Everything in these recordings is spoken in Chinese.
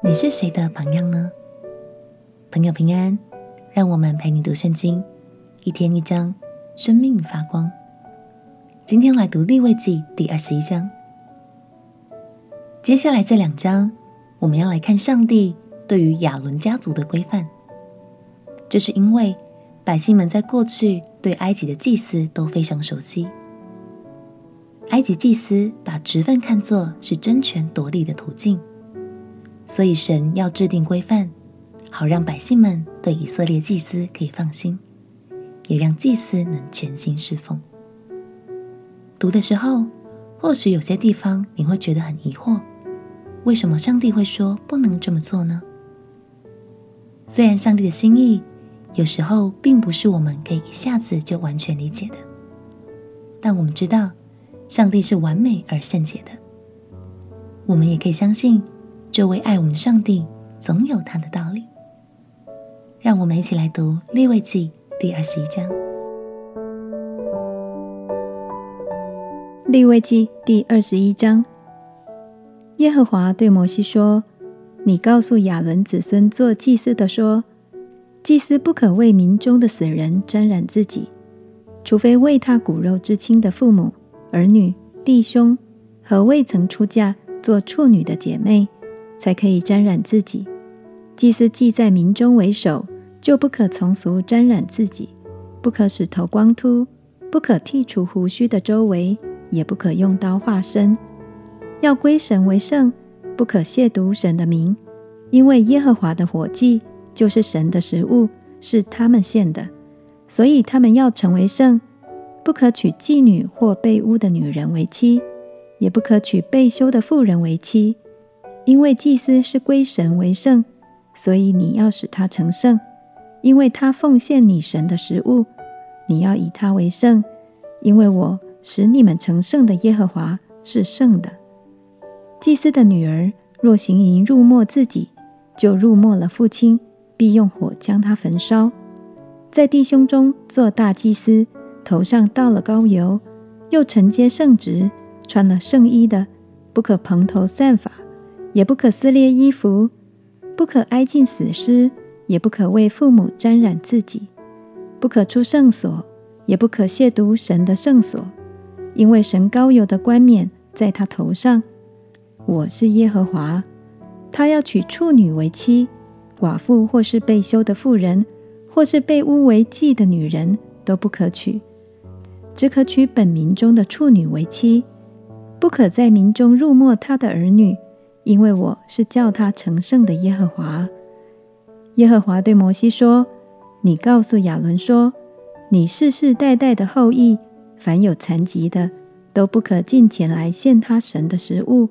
你是谁的榜样呢？朋友平安，让我们陪你读圣经，一天一章，生命发光。今天来读立位记第二十一章。接下来这两章，我们要来看上帝对于亚伦家族的规范。这是因为百姓们在过去对埃及的祭司都非常熟悉，埃及祭司把职分看作是争权夺利的途径。所以，神要制定规范，好让百姓们对以色列祭司可以放心，也让祭司能全心侍奉。读的时候，或许有些地方你会觉得很疑惑：为什么上帝会说不能这么做呢？虽然上帝的心意有时候并不是我们可以一下子就完全理解的，但我们知道，上帝是完美而圣洁的，我们也可以相信。这位爱我们的上帝总有他的道理，让我们一起来读《利未记》第二十一章。《利未记》第二十一章，耶和华对摩西说：“你告诉亚伦子孙做祭司的说，祭司不可为民中的死人沾染自己，除非为他骨肉至亲的父母、儿女、弟兄和未曾出嫁做处女的姐妹。”才可以沾染自己。祭司既在民中为首，就不可从俗沾染自己，不可使头光秃，不可剃除胡须的周围，也不可用刀划身。要归神为圣，不可亵渎神的名，因为耶和华的火祭就是神的食物，是他们献的，所以他们要成为圣。不可娶妓女或被污的女人为妻，也不可娶被休的妇人为妻。因为祭司是归神为圣，所以你要使他成圣，因为他奉献你神的食物，你要以他为圣，因为我使你们成圣的耶和华是圣的。祭司的女儿若行淫入没自己，就入没了父亲，必用火将他焚烧。在弟兄中做大祭司，头上倒了膏油，又承接圣职，穿了圣衣的，不可蓬头散发。也不可撕裂衣服，不可挨近死尸，也不可为父母沾染自己，不可出圣所，也不可亵渎神的圣所，因为神高油的冠冕在他头上。我是耶和华。他要娶处女为妻，寡妇或是被休的妇人，或是被污为妓的女人，都不可娶，只可娶本民中的处女为妻，不可在民中辱没他的儿女。因为我是叫他成圣的耶和华。耶和华对摩西说：“你告诉亚伦说，你世世代代的后裔，凡有残疾的，都不可近前来献他神的食物，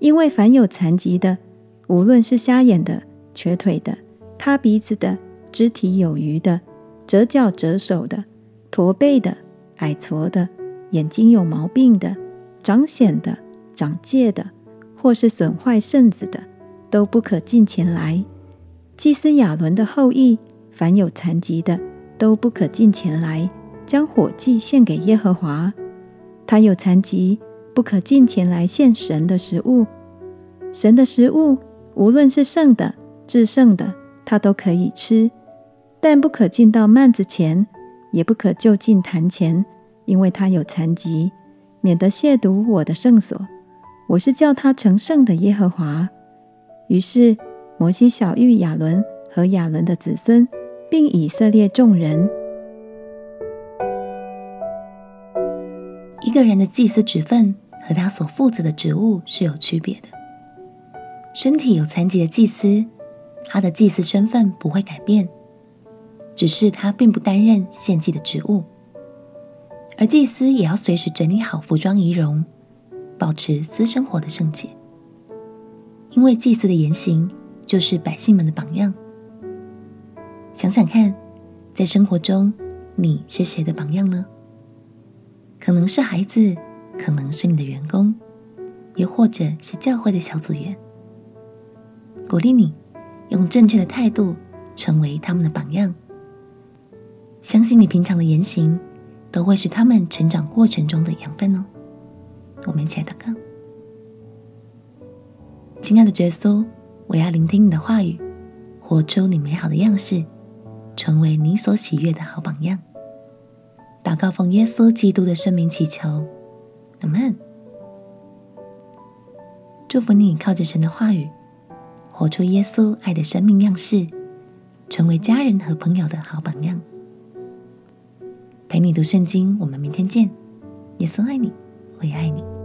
因为凡有残疾的，无论是瞎眼的、瘸腿的、塌鼻子的、肢体有余的、折脚折手的、驼背的、矮矬的、眼睛有毛病的、长癣的、长疥的。”或是损坏肾子的，都不可近前来。祭司亚伦的后裔，凡有残疾的，都不可近前来，将火祭献给耶和华。他有残疾，不可近前来献神的食物。神的食物，无论是圣的、至圣的，他都可以吃，但不可进到幔子前，也不可就近坛前，因为他有残疾，免得亵渎我的圣所。我是叫他成圣的耶和华。于是摩西晓諭亚伦和亚伦的子孙，并以色列众人。一个人的祭司职分和他所负责的职务是有区别的。身体有残疾的祭司，他的祭司身份不会改变，只是他并不担任献祭的职务。而祭司也要随时整理好服装仪容。保持私生活的圣洁，因为祭司的言行就是百姓们的榜样。想想看，在生活中你是谁的榜样呢？可能是孩子，可能是你的员工，又或者是教会的小组员。鼓励你用正确的态度成为他们的榜样。相信你平常的言行都会是他们成长过程中的养分哦。我们一起来祷告，亲爱的耶稣，我要聆听你的话语，活出你美好的样式，成为你所喜悦的好榜样。祷告奉耶稣基督的圣名祈求，阿门。祝福你靠着神的话语，活出耶稣爱的生命样式，成为家人和朋友的好榜样。陪你读圣经，我们明天见。耶稣爱你，我也爱你。